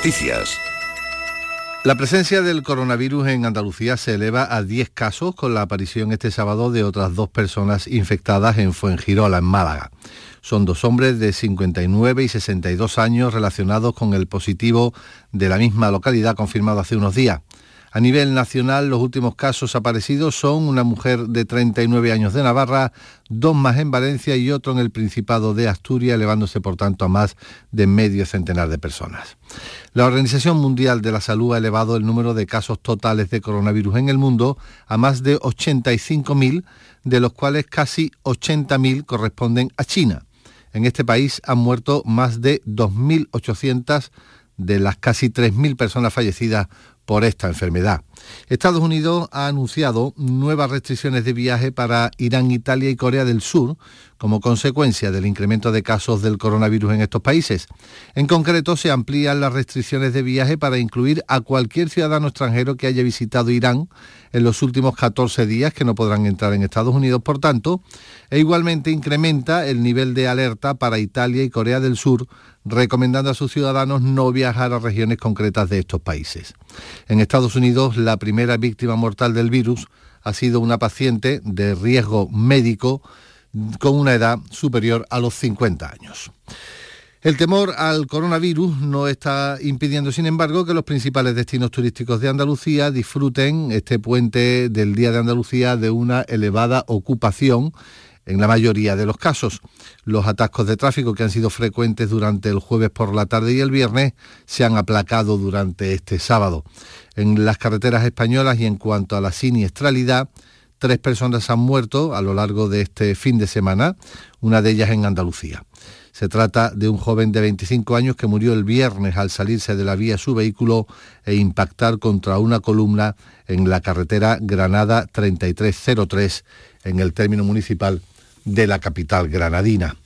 noticias. La presencia del coronavirus en Andalucía se eleva a 10 casos con la aparición este sábado de otras dos personas infectadas en Fuengirola, en Málaga. Son dos hombres de 59 y 62 años relacionados con el positivo de la misma localidad confirmado hace unos días. A nivel nacional, los últimos casos aparecidos son una mujer de 39 años de Navarra, dos más en Valencia y otro en el Principado de Asturias, elevándose por tanto a más de medio centenar de personas. La Organización Mundial de la Salud ha elevado el número de casos totales de coronavirus en el mundo a más de 85.000, de los cuales casi 80.000 corresponden a China. En este país han muerto más de 2.800 de las casi 3.000 personas fallecidas por esta enfermedad. Estados Unidos ha anunciado nuevas restricciones de viaje para Irán, Italia y Corea del Sur como consecuencia del incremento de casos del coronavirus en estos países. En concreto, se amplían las restricciones de viaje para incluir a cualquier ciudadano extranjero que haya visitado Irán en los últimos 14 días que no podrán entrar en Estados Unidos, por tanto, e igualmente incrementa el nivel de alerta para Italia y Corea del Sur, recomendando a sus ciudadanos no viajar a regiones concretas de estos países. En Estados Unidos, la primera víctima mortal del virus ha sido una paciente de riesgo médico con una edad superior a los 50 años. El temor al coronavirus no está impidiendo, sin embargo, que los principales destinos turísticos de Andalucía disfruten este puente del Día de Andalucía de una elevada ocupación en la mayoría de los casos. Los atascos de tráfico que han sido frecuentes durante el jueves por la tarde y el viernes se han aplacado durante este sábado. En las carreteras españolas y en cuanto a la siniestralidad, tres personas han muerto a lo largo de este fin de semana, una de ellas en Andalucía. Se trata de un joven de 25 años que murió el viernes al salirse de la vía su vehículo e impactar contra una columna en la carretera Granada 3303 en el término municipal de la capital granadina.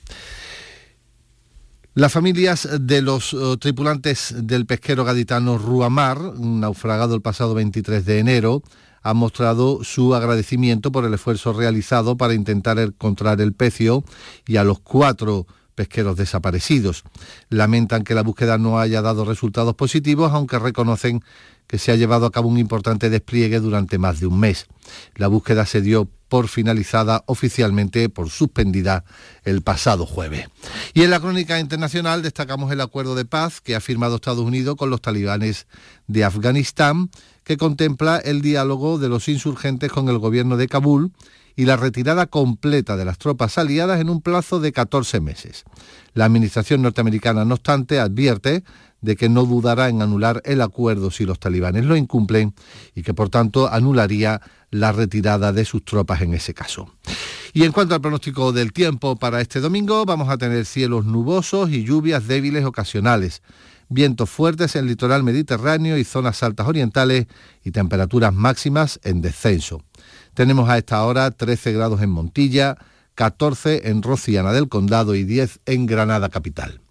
Las familias de los eh, tripulantes del pesquero gaditano Ruamar, naufragado el pasado 23 de enero, han mostrado su agradecimiento por el esfuerzo realizado para intentar encontrar el pecio y a los cuatro pesqueros desaparecidos. Lamentan que la búsqueda no haya dado resultados positivos, aunque reconocen que se ha llevado a cabo un importante despliegue durante más de un mes. La búsqueda se dio por finalizada oficialmente, por suspendida el pasado jueves. Y en la crónica internacional destacamos el acuerdo de paz que ha firmado Estados Unidos con los talibanes de Afganistán, que contempla el diálogo de los insurgentes con el gobierno de Kabul y la retirada completa de las tropas aliadas en un plazo de 14 meses. La Administración norteamericana, no obstante, advierte de que no dudará en anular el acuerdo si los talibanes lo incumplen y que por tanto anularía la retirada de sus tropas en ese caso. Y en cuanto al pronóstico del tiempo para este domingo, vamos a tener cielos nubosos y lluvias débiles ocasionales, vientos fuertes en el litoral mediterráneo y zonas altas orientales y temperaturas máximas en descenso. Tenemos a esta hora 13 grados en Montilla, 14 en Rociana del Condado y 10 en Granada Capital.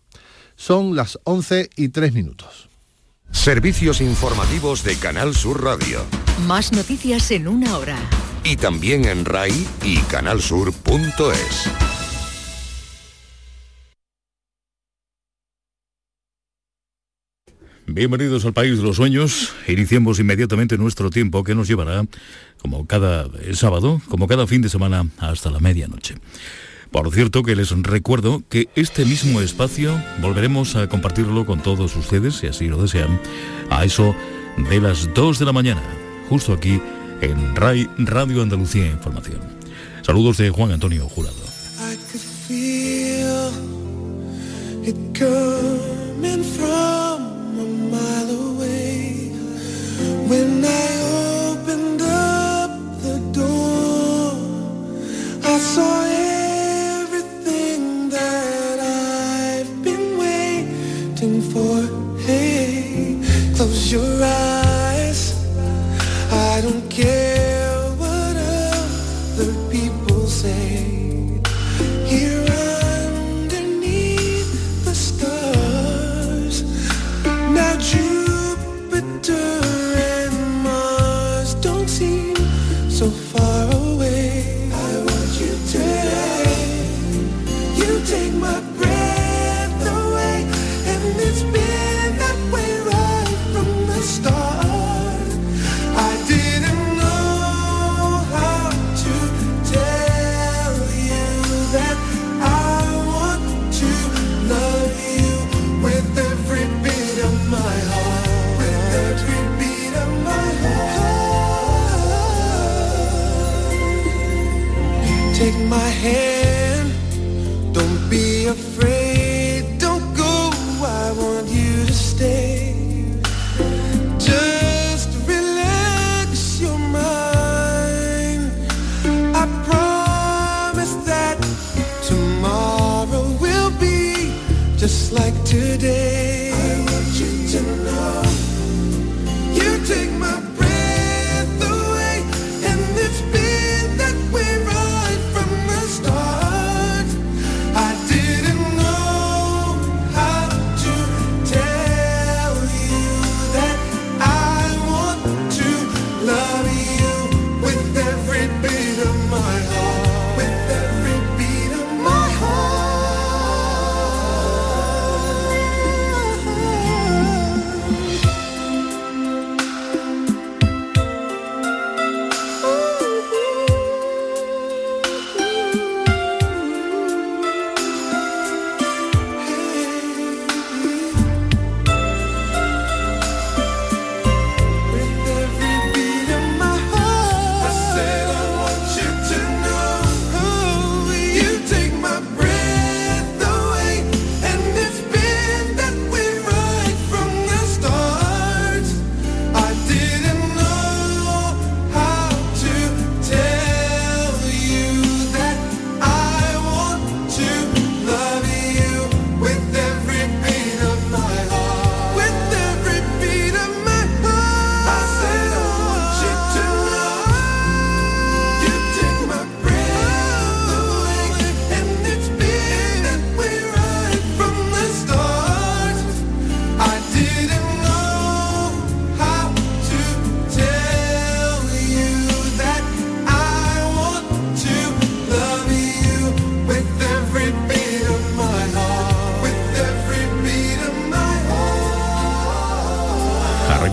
Son las 11 y 3 minutos. Servicios informativos de Canal Sur Radio. Más noticias en una hora. Y también en RAI y canalsur.es. Bienvenidos al País de los Sueños. Iniciemos inmediatamente nuestro tiempo que nos llevará, como cada sábado, como cada fin de semana, hasta la medianoche. Por cierto que les recuerdo que este mismo espacio volveremos a compartirlo con todos ustedes, si así lo desean, a eso de las 2 de la mañana, justo aquí en RAI Radio Andalucía Información. Saludos de Juan Antonio Jurado.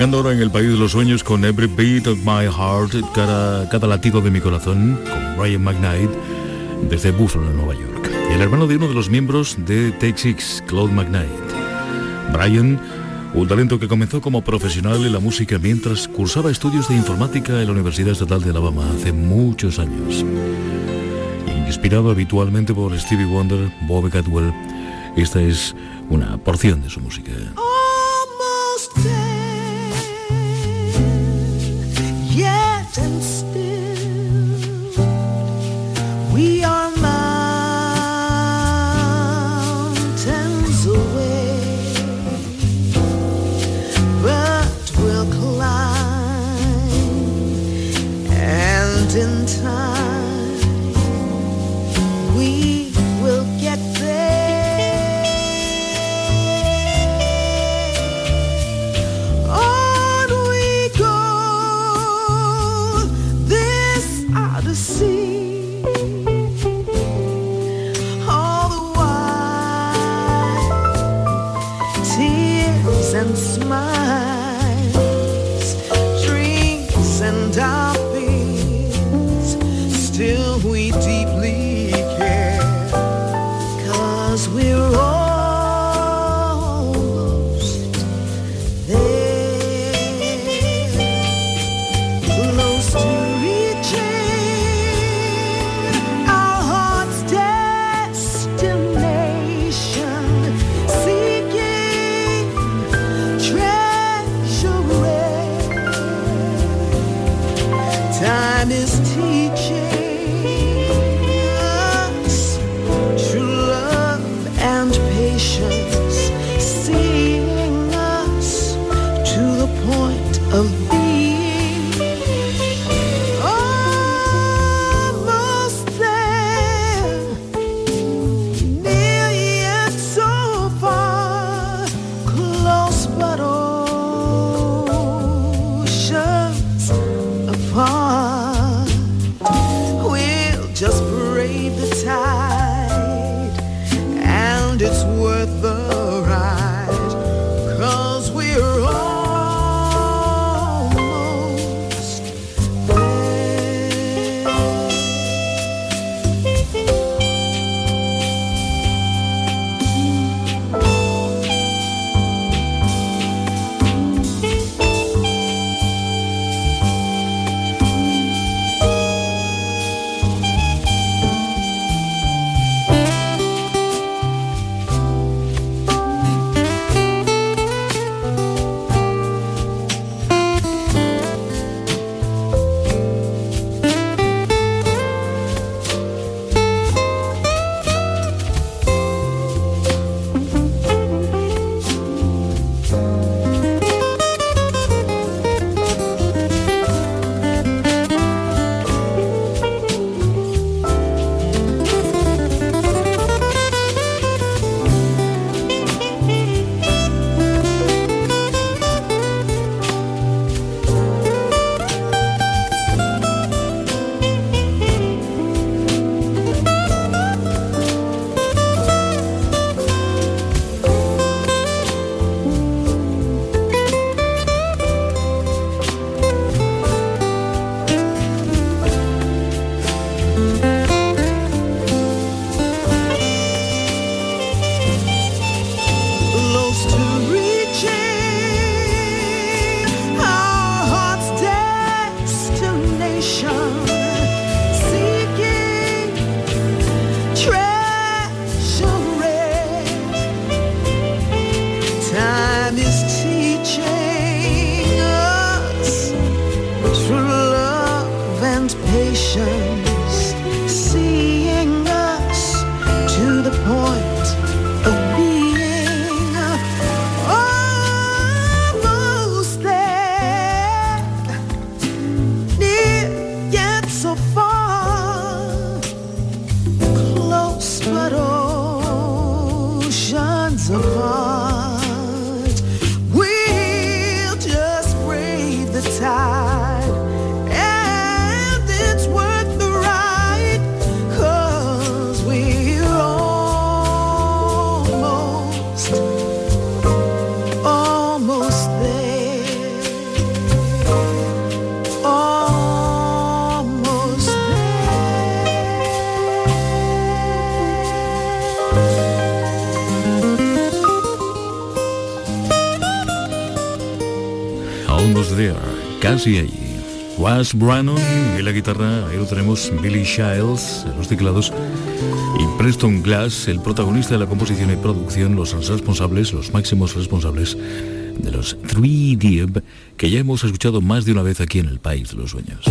Ahora en el País de los Sueños con Every Beat of My Heart, cada, cada latido de mi corazón, con Brian McKnight, desde Buffalo, Nueva York. El hermano de uno de los miembros de Take Six, Claude McKnight. Brian, un talento que comenzó como profesional en la música mientras cursaba estudios de informática en la Universidad Estatal de Alabama hace muchos años. Inspirado habitualmente por Stevie Wonder, Bob Cadwell, esta es una porción de su música. time is teaching. Casi allí. Was Brannon en la guitarra, ahí lo tenemos Billy Shiles en los teclados y Preston Glass, el protagonista de la composición y producción, los responsables, los máximos responsables de los 3D que ya hemos escuchado más de una vez aquí en el País de los Sueños.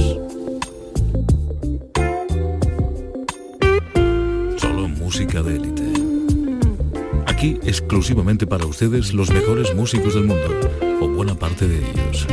Solo música de élite. Aquí exclusivamente para ustedes los mejores músicos del mundo, o buena parte de ellos.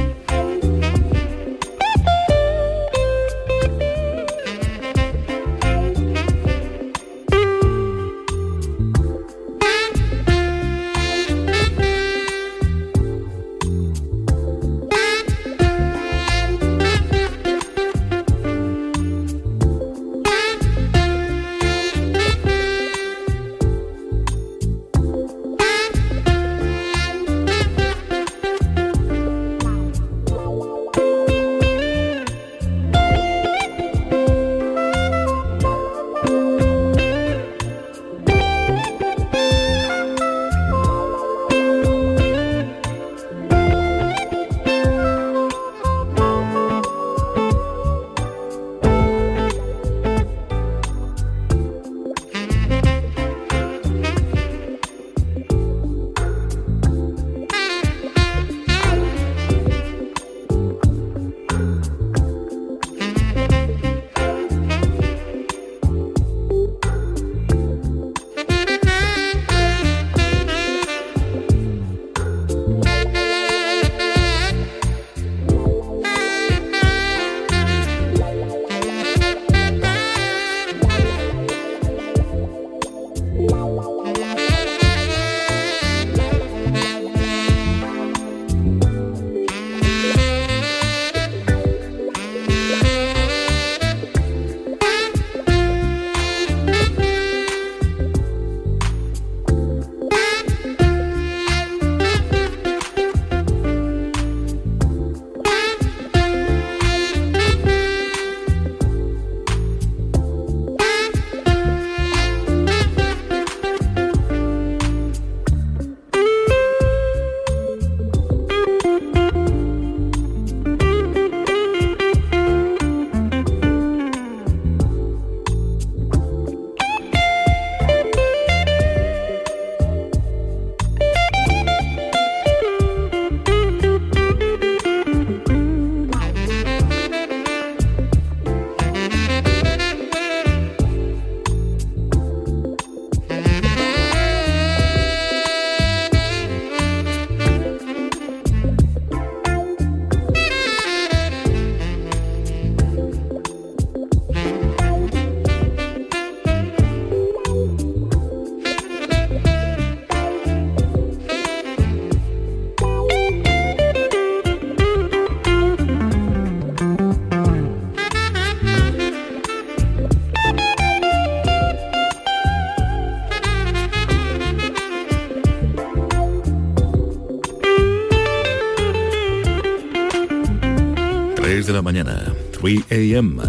3 a.m.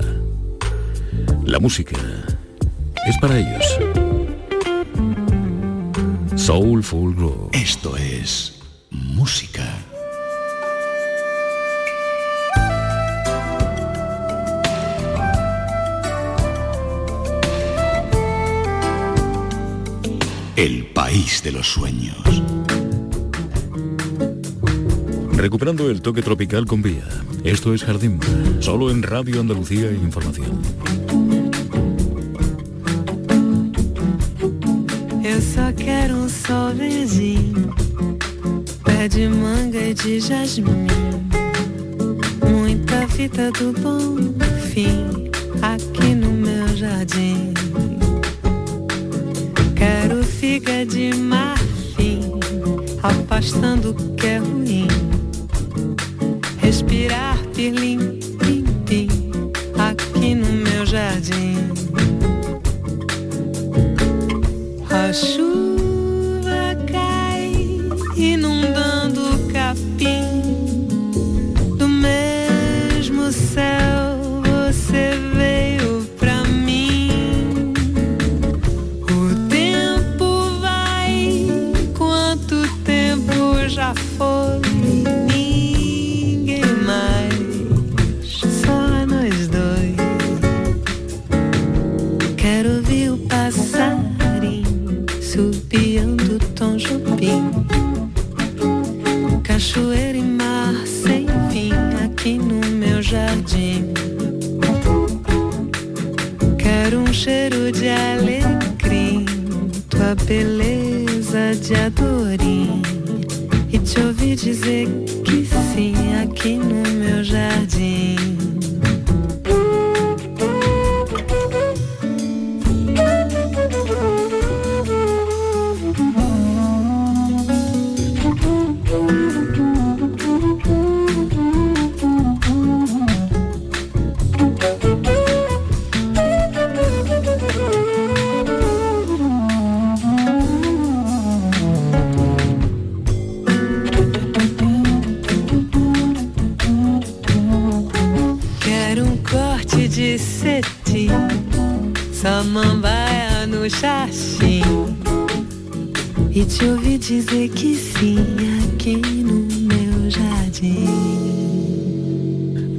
La música es para ellos. Soulful Groove. Esto es música. El país de los sueños. Recuperando el toque tropical con vía. Esto es Jardín, solo en Radio Andalucía Información. Eu só quero um sol verdinho, pé de manga e de jasmim, muita fita do bom fim aqui no meu jardim. Quero figa de marfim, afastando o que é ruim respirar pirlim, pim, pim, aqui no meu jardim. Te dizer que sim aqui no meu jardim.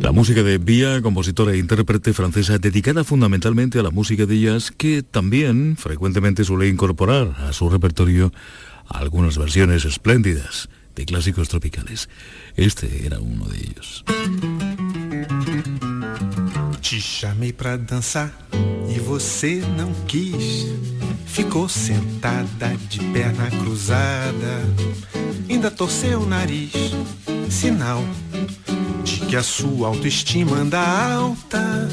La música de Bia, compositora e intérprete francesa dedicada fundamentalmente a la música de jazz, que también frecuentemente suele incorporar a su repertorio algunas versiones espléndidas de clásicos tropicales. Este era uno de ellos. Te chamei pra dançar e você não quis. Ficou sentada de perna cruzada, ainda torceu o nariz, sinal de que a sua autoestima anda alta.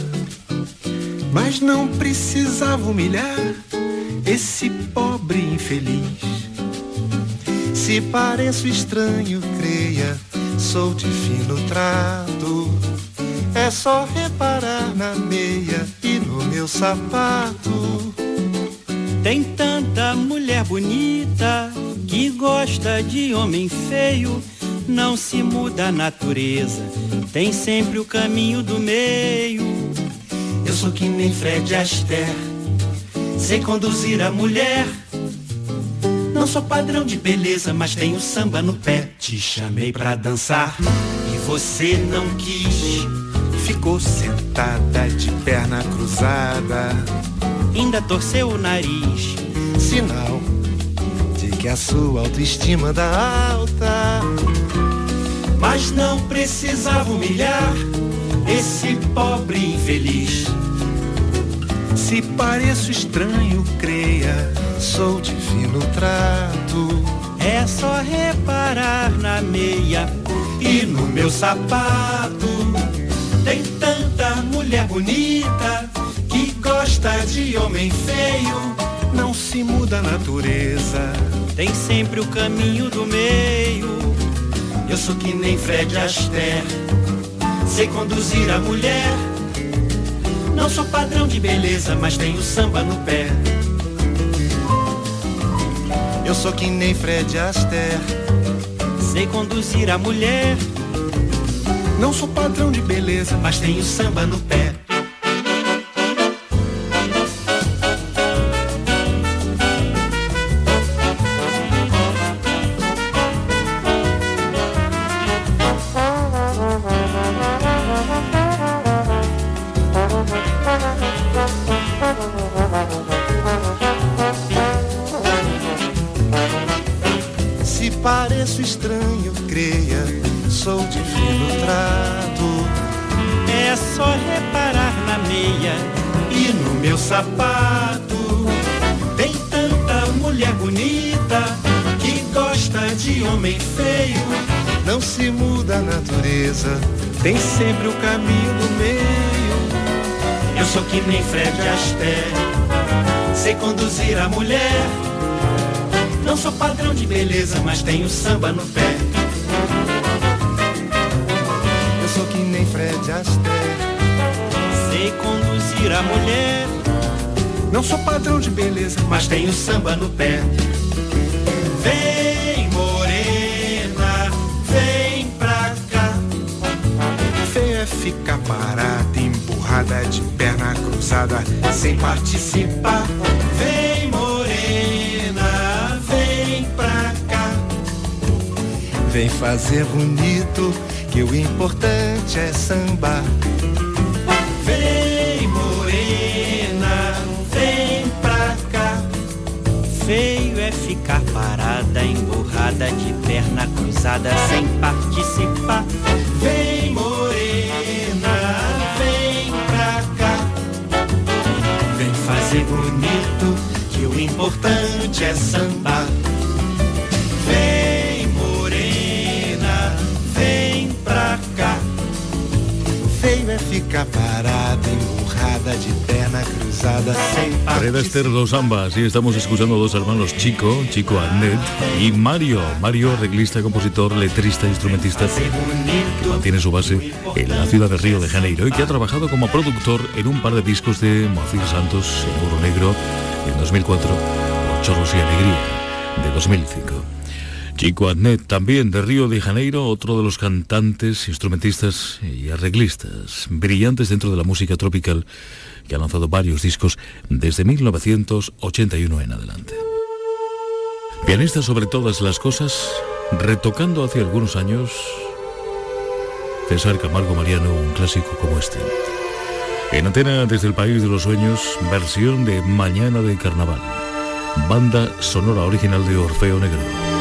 Mas não precisava humilhar esse pobre infeliz. Se pareço estranho, creia, sou de fino trato. É só reparar na meia e no meu sapato. Tem tanta mulher bonita que gosta de homem feio. Não se muda a natureza, tem sempre o caminho do meio. Eu sou que nem Fred Astaire, sei conduzir a mulher. Não sou padrão de beleza, mas tenho samba no pé. Te chamei pra dançar e você não quis. Ficou sentada de perna cruzada, Ainda torceu o nariz, sinal de que a sua autoestima anda alta. Mas não precisava humilhar esse pobre infeliz. Se pareço estranho, creia, sou de fino trato. é só reparar na meia. E no meu sapato tem tanta mulher bonita gosta de homem feio. Não se muda a natureza. Tem sempre o caminho do meio. Eu sou que nem Fred Astaire, sei conduzir a mulher. Não sou padrão de beleza, mas tenho samba no pé. Eu sou que nem Fred Astaire, Sei conduzir a mulher, não sou padrão de beleza, mas tenho samba no pé. Tem sempre o caminho do meio. Eu sou que nem Fred Astaire, sei conduzir a mulher. Não sou padrão de beleza, mas tenho samba no pé. Eu sou que nem Fred Astaire. Sei conduzir a mulher, Não sou padrão de beleza, mas tenho samba no pé. Participar. Vem, morena, vem pra cá. Vem fazer bonito, que o importante é sambar. Vem, morena, vem pra cá. feio é ficar parada, emburrada de perna cruzada, sem participar. Vem, importante é samba. Vem morena, vem pra cá. Feio é ficar parado, emburrada de perna cruzada sem Fred Esther Dos Ambas y estamos escuchando a dos hermanos Chico, Chico Adnet y Mario, Mario arreglista, compositor, letrista, instrumentista que mantiene su base en la ciudad de Río de Janeiro y que ha trabajado como productor en un par de discos de Moacir Santos en Oro En 2004 o Chorros y Alegría de 2005. Chico Adnet, también de Río de Janeiro, otro de los cantantes, instrumentistas y arreglistas brillantes dentro de la música tropical que ha lanzado varios discos desde 1981 en adelante. Pianista sobre todas las cosas, retocando hace algunos años César Camargo Mariano, un clásico como este. En antena desde el País de los Sueños, versión de Mañana de Carnaval, banda sonora original de Orfeo Negro.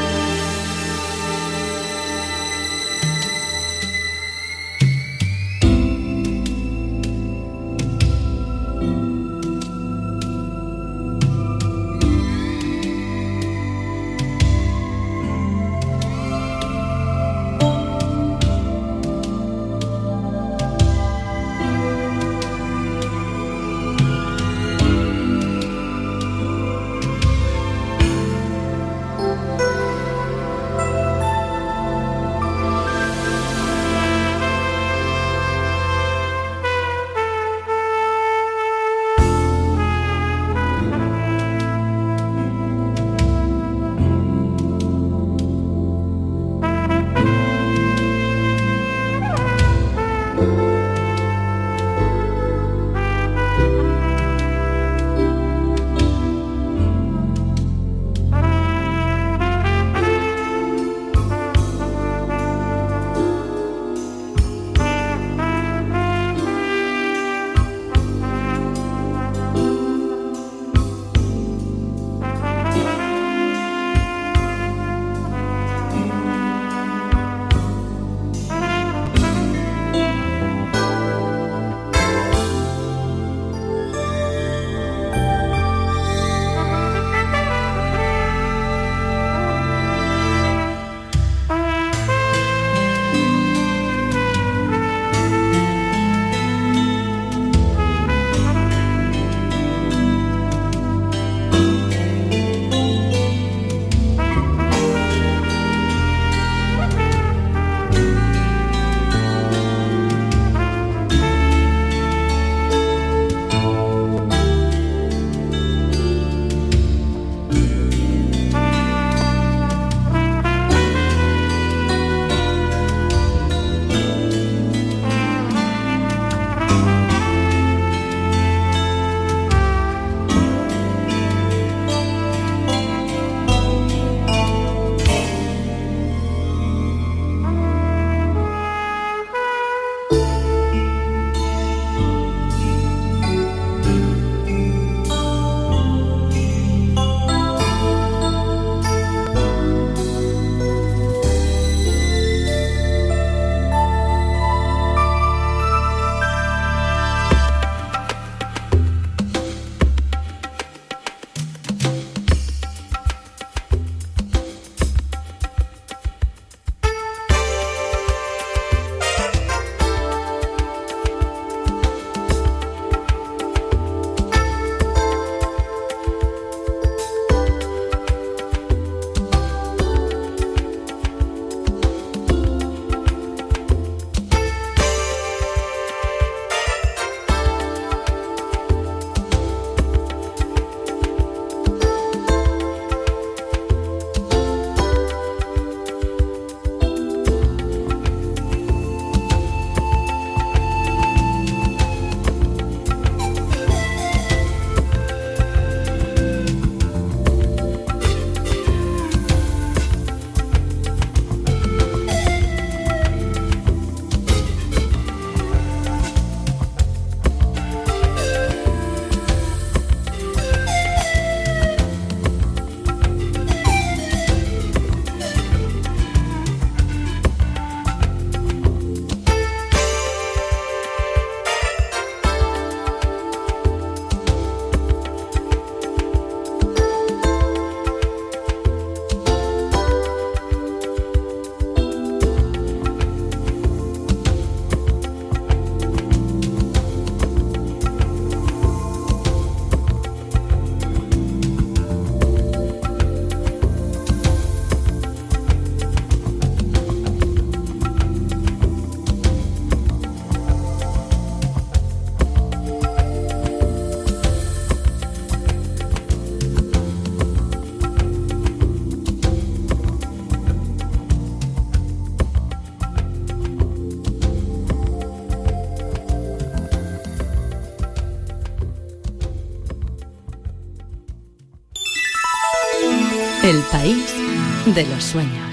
De los sueños.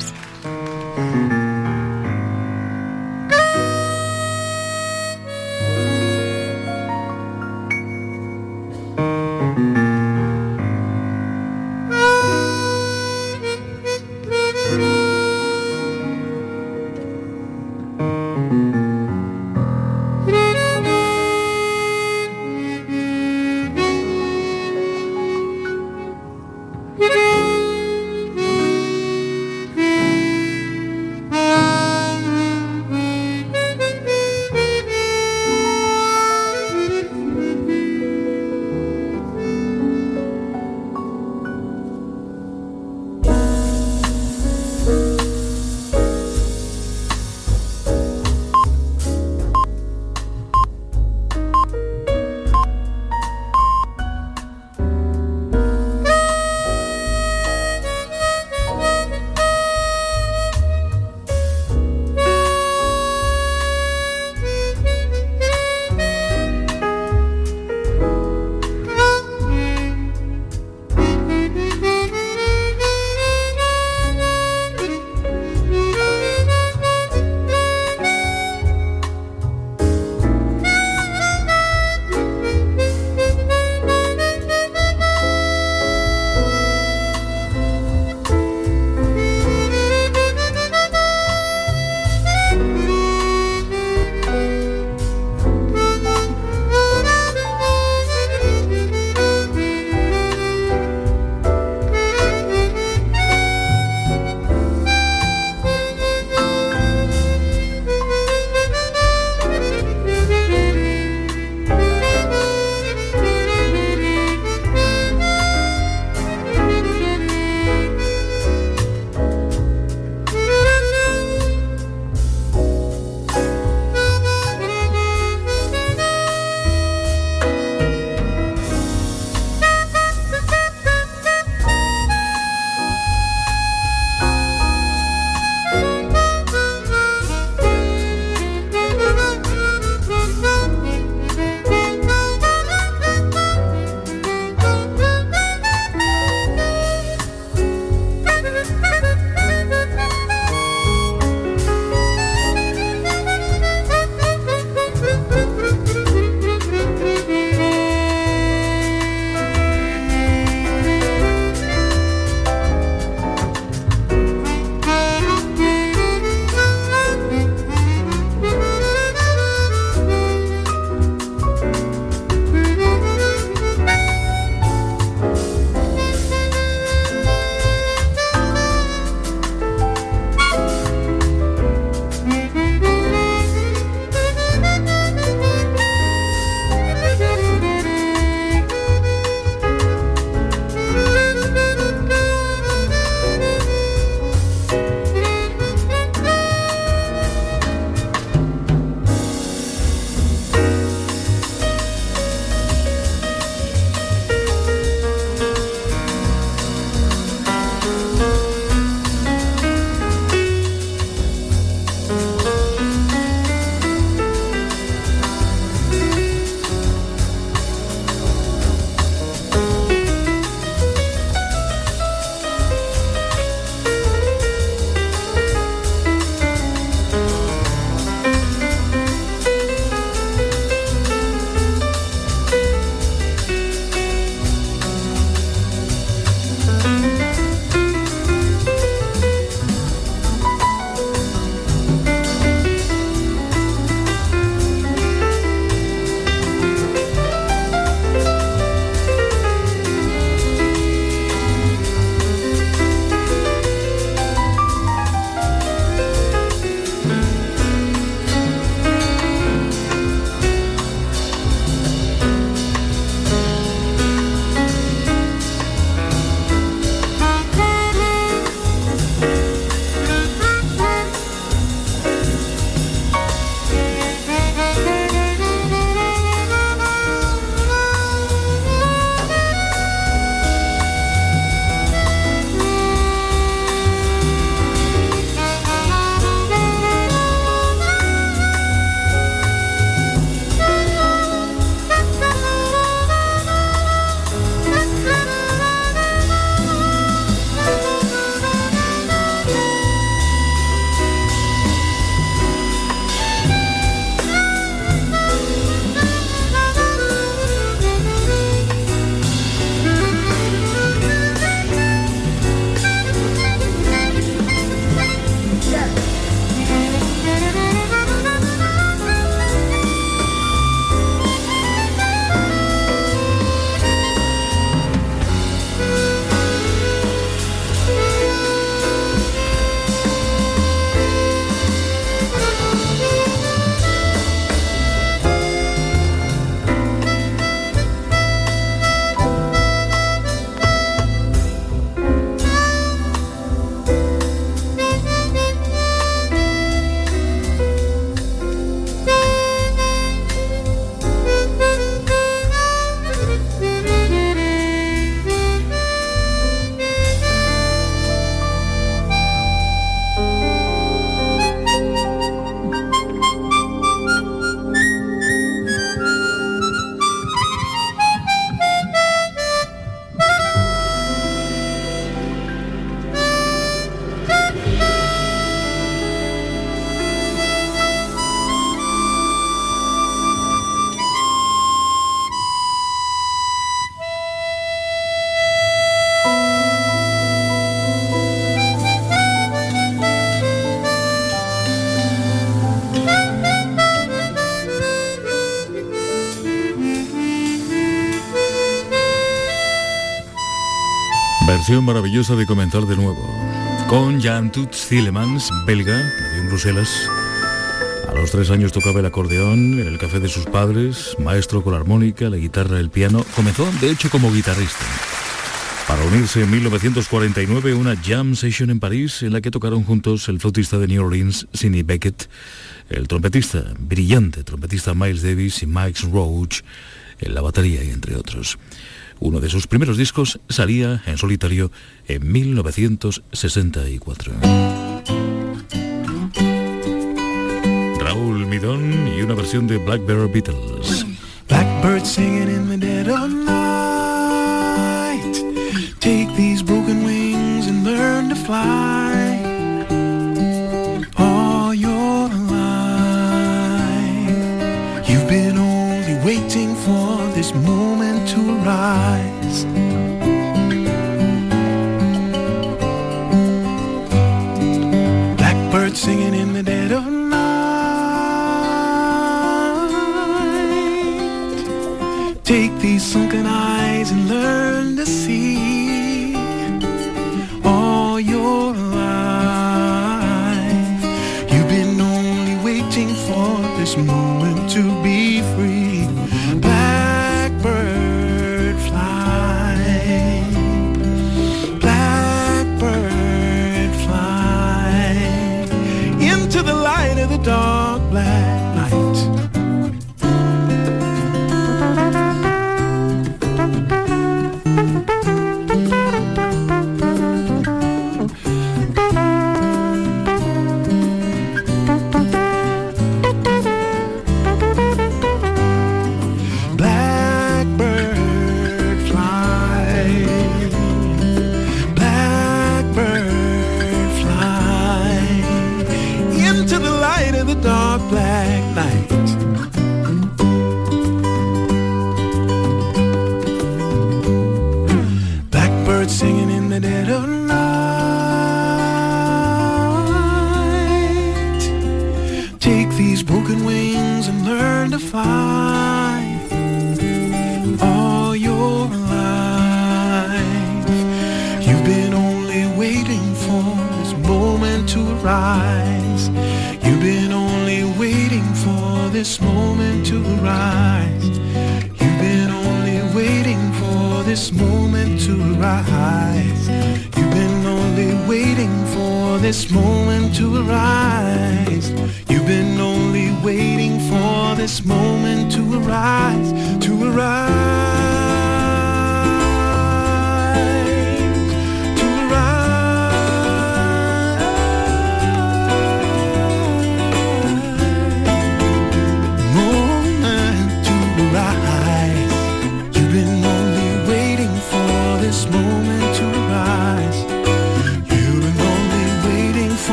Versión maravillosa de comentar de nuevo. Con Jan Zielemans, belga, en Bruselas. A los tres años tocaba el acordeón en el café de sus padres, maestro con la armónica, la guitarra, el piano. Comenzó, de hecho, como guitarrista. Para unirse en 1949 una jam session en París en la que tocaron juntos el flautista de New Orleans, Sidney Beckett, el trompetista, brillante trompetista Miles Davis y Mike Roach en la batería y entre otros. Uno de sus primeros discos salía en solitario en 1964. Raúl Midón y una versión de Black Bear Beatles. Blackbird singing in the dead of night. Take these broken wings and learn to fly. Arise. Blackbird singing in the dead of night. Take these sunken eyes and learn to see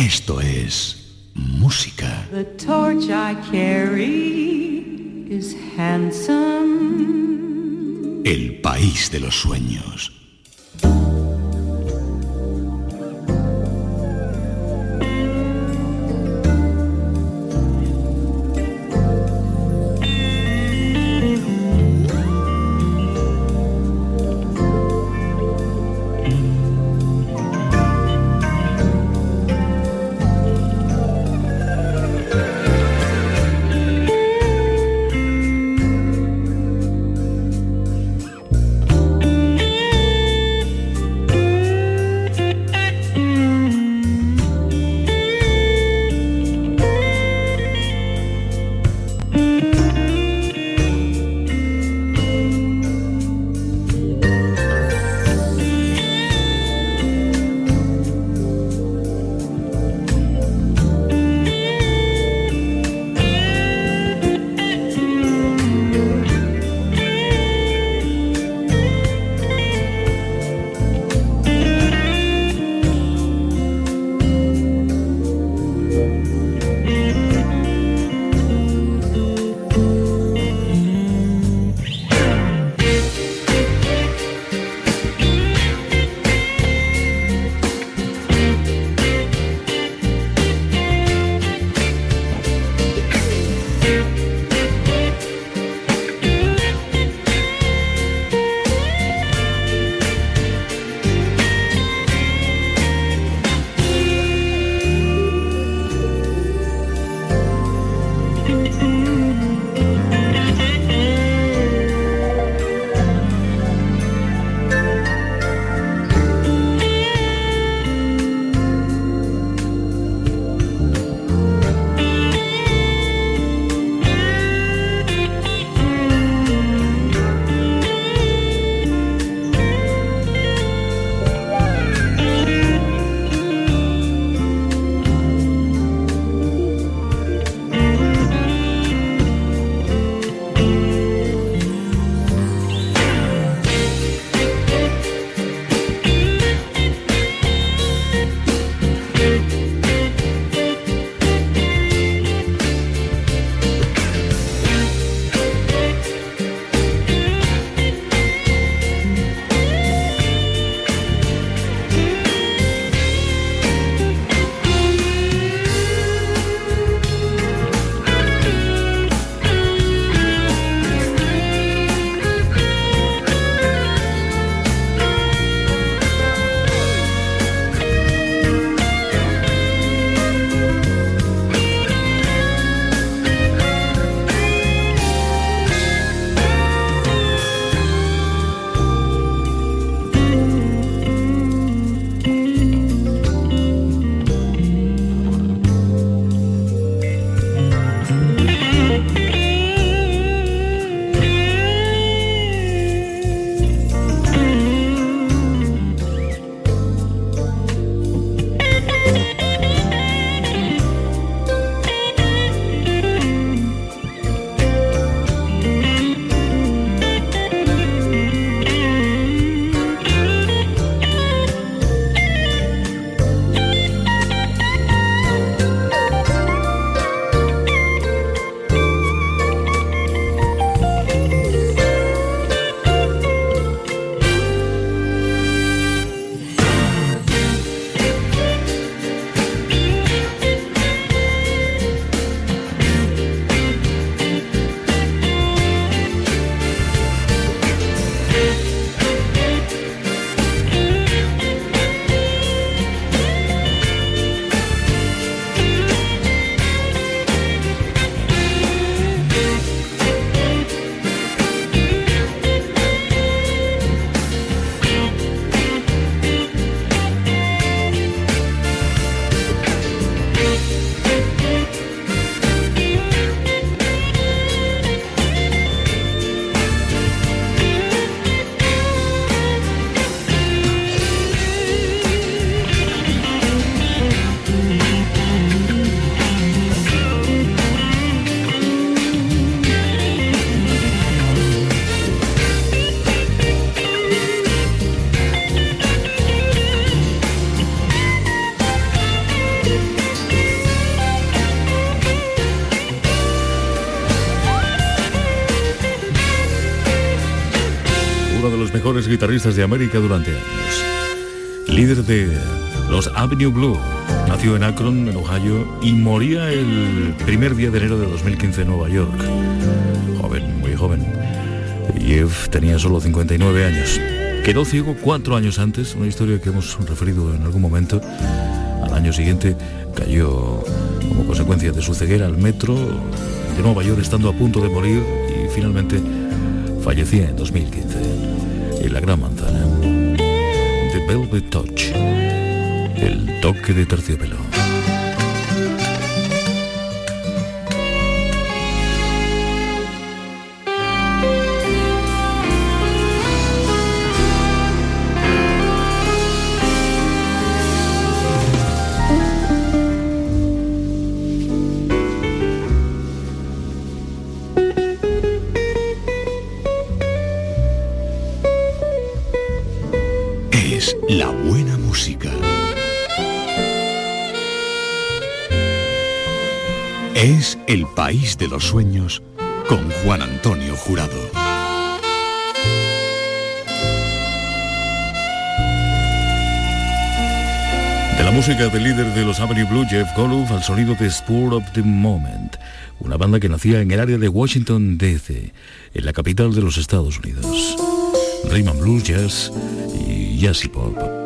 Esto es música. The torch I carry is handsome. El país de los sueños. Guitarristas de América durante años. Líder de los Avenue Blue, nació en Akron, en Ohio, y moría el primer día de enero de 2015 en Nueva York. Joven, muy joven. Jeff tenía solo 59 años. Quedó ciego cuatro años antes, una historia que hemos referido en algún momento. Al año siguiente cayó como consecuencia de su ceguera al metro de Nueva York estando a punto de morir y finalmente fallecía en 2015 en la Gran Manzana. The Velvet Touch, el toque de terciopelo. El país de los sueños con Juan Antonio Jurado. De la música del líder de los Avenue Blue, Jeff Golub, al sonido de Spur of the Moment, una banda que nacía en el área de Washington, D.C., en la capital de los Estados Unidos. Rhythm Blues, Jazz y Jazzy Pop.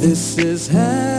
This is happening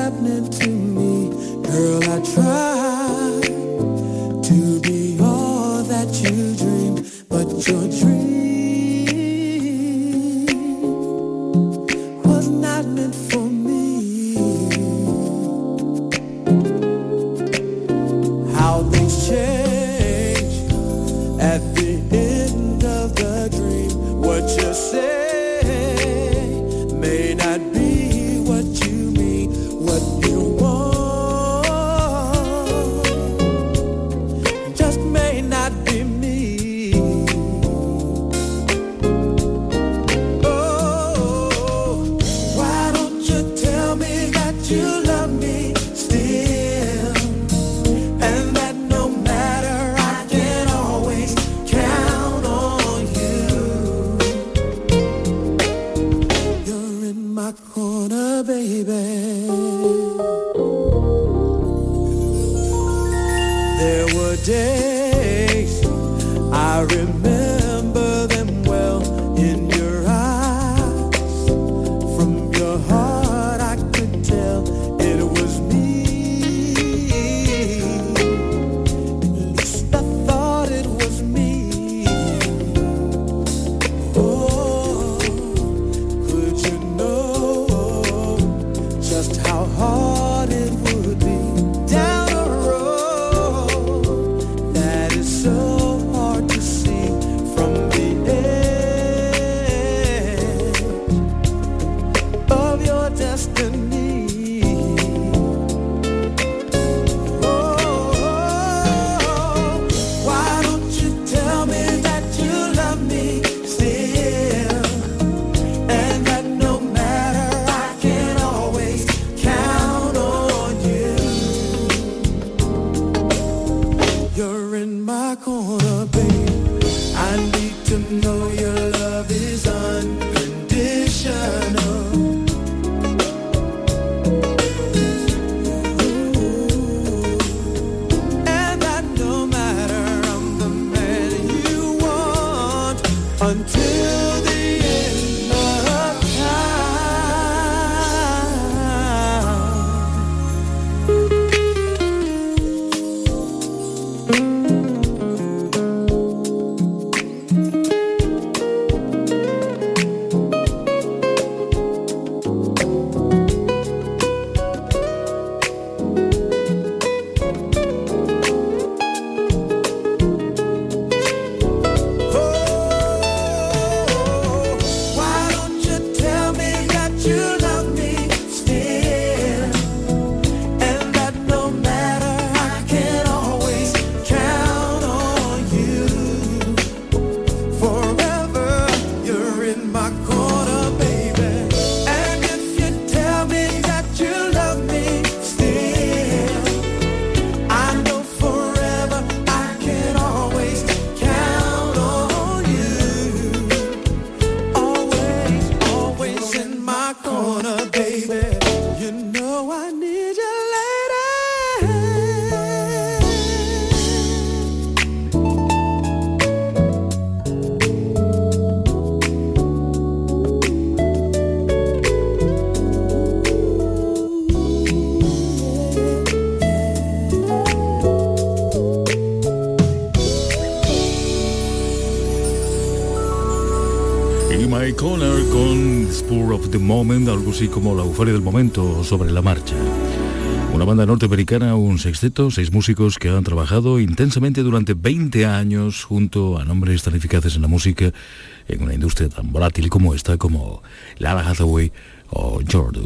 Moment, algo así como la euforia del momento sobre la marcha. Una banda norteamericana, un sexteto, seis músicos que han trabajado intensamente durante 20 años junto a nombres tan eficaces en la música en una industria tan volátil como esta, como Lala Hathaway o George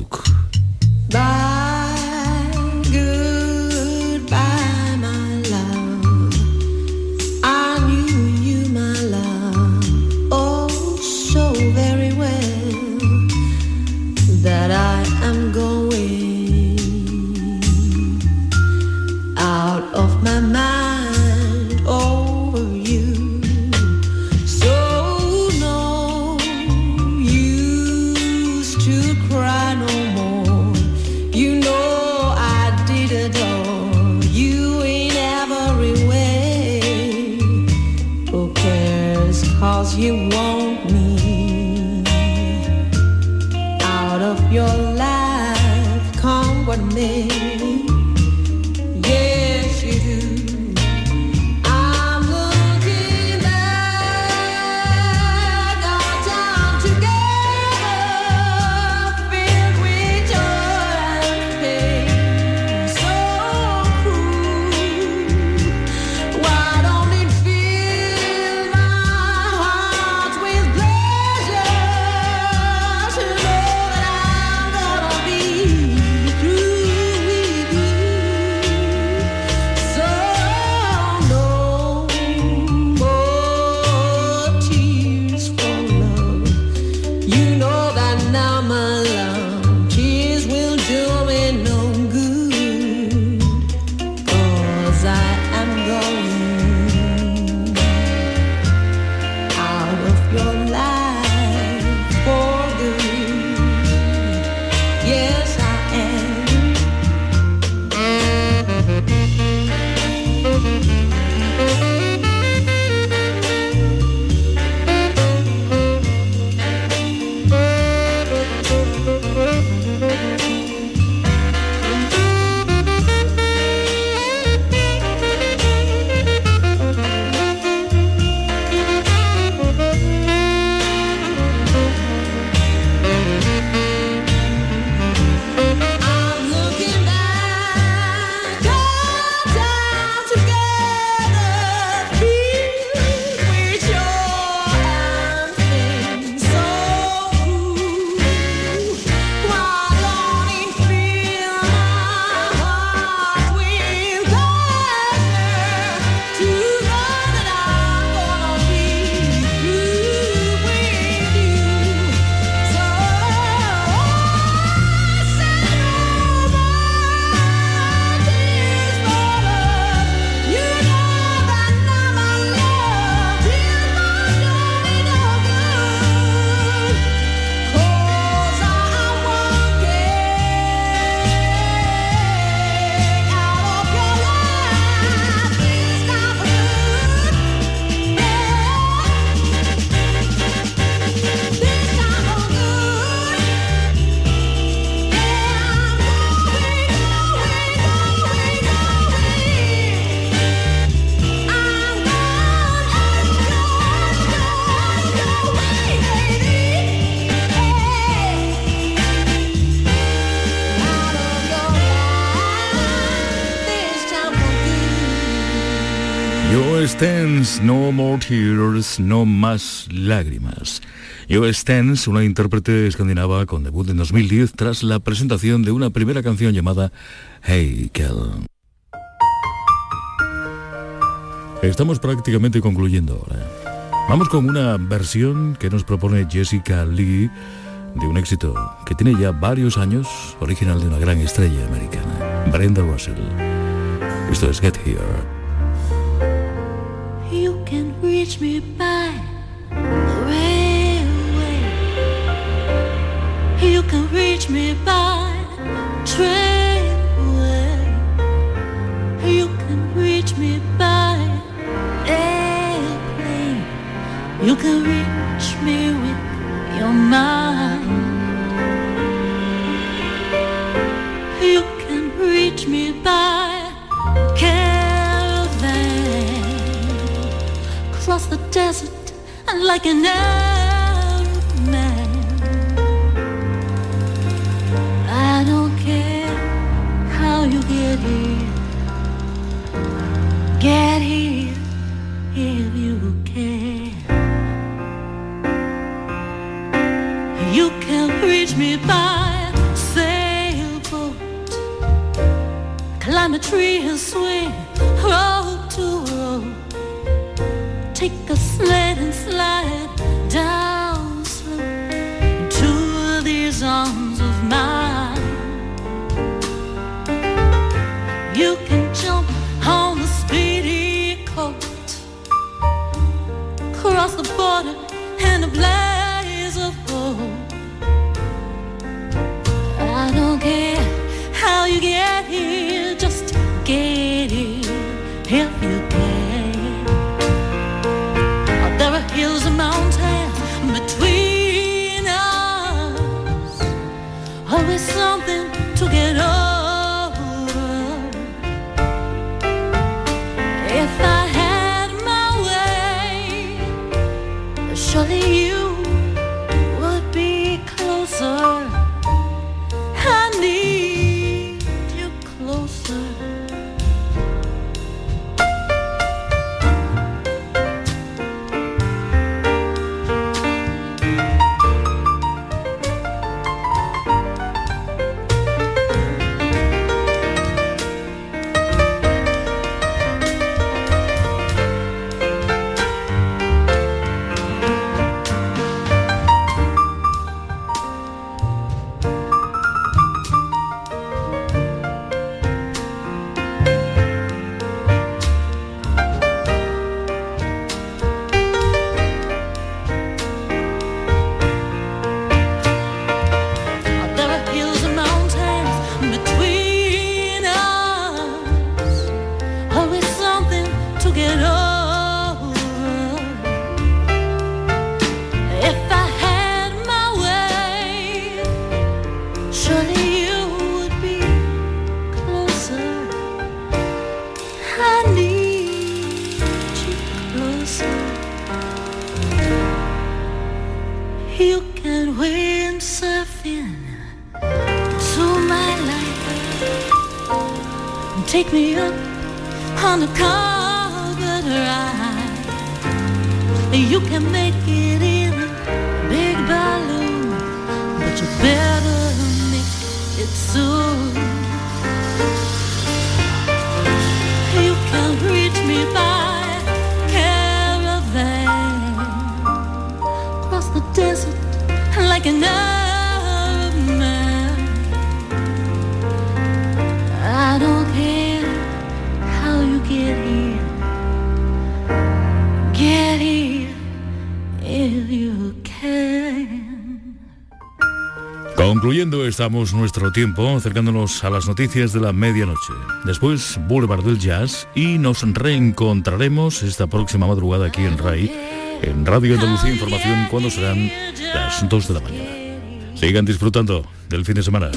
No More Tears, No Más Lágrimas. Joe Stens, una intérprete escandinava con debut en 2010 tras la presentación de una primera canción llamada Hey Kel. Estamos prácticamente concluyendo ahora. Vamos con una versión que nos propone Jessica Lee de un éxito que tiene ya varios años, original de una gran estrella americana, Brenda Russell. Esto es Get Here. Reach me by the railway. You can reach me by trainway. You can reach me by airplane. You can reach me with your mind. You can reach me by the desert and like an something to get over. Concluyendo estamos nuestro tiempo acercándonos a las noticias de la medianoche. Después Boulevard del Jazz y nos reencontraremos esta próxima madrugada aquí en RAI en Radio Andalucía Información cuando serán las 2 de la mañana. Sigan disfrutando del fin de semana.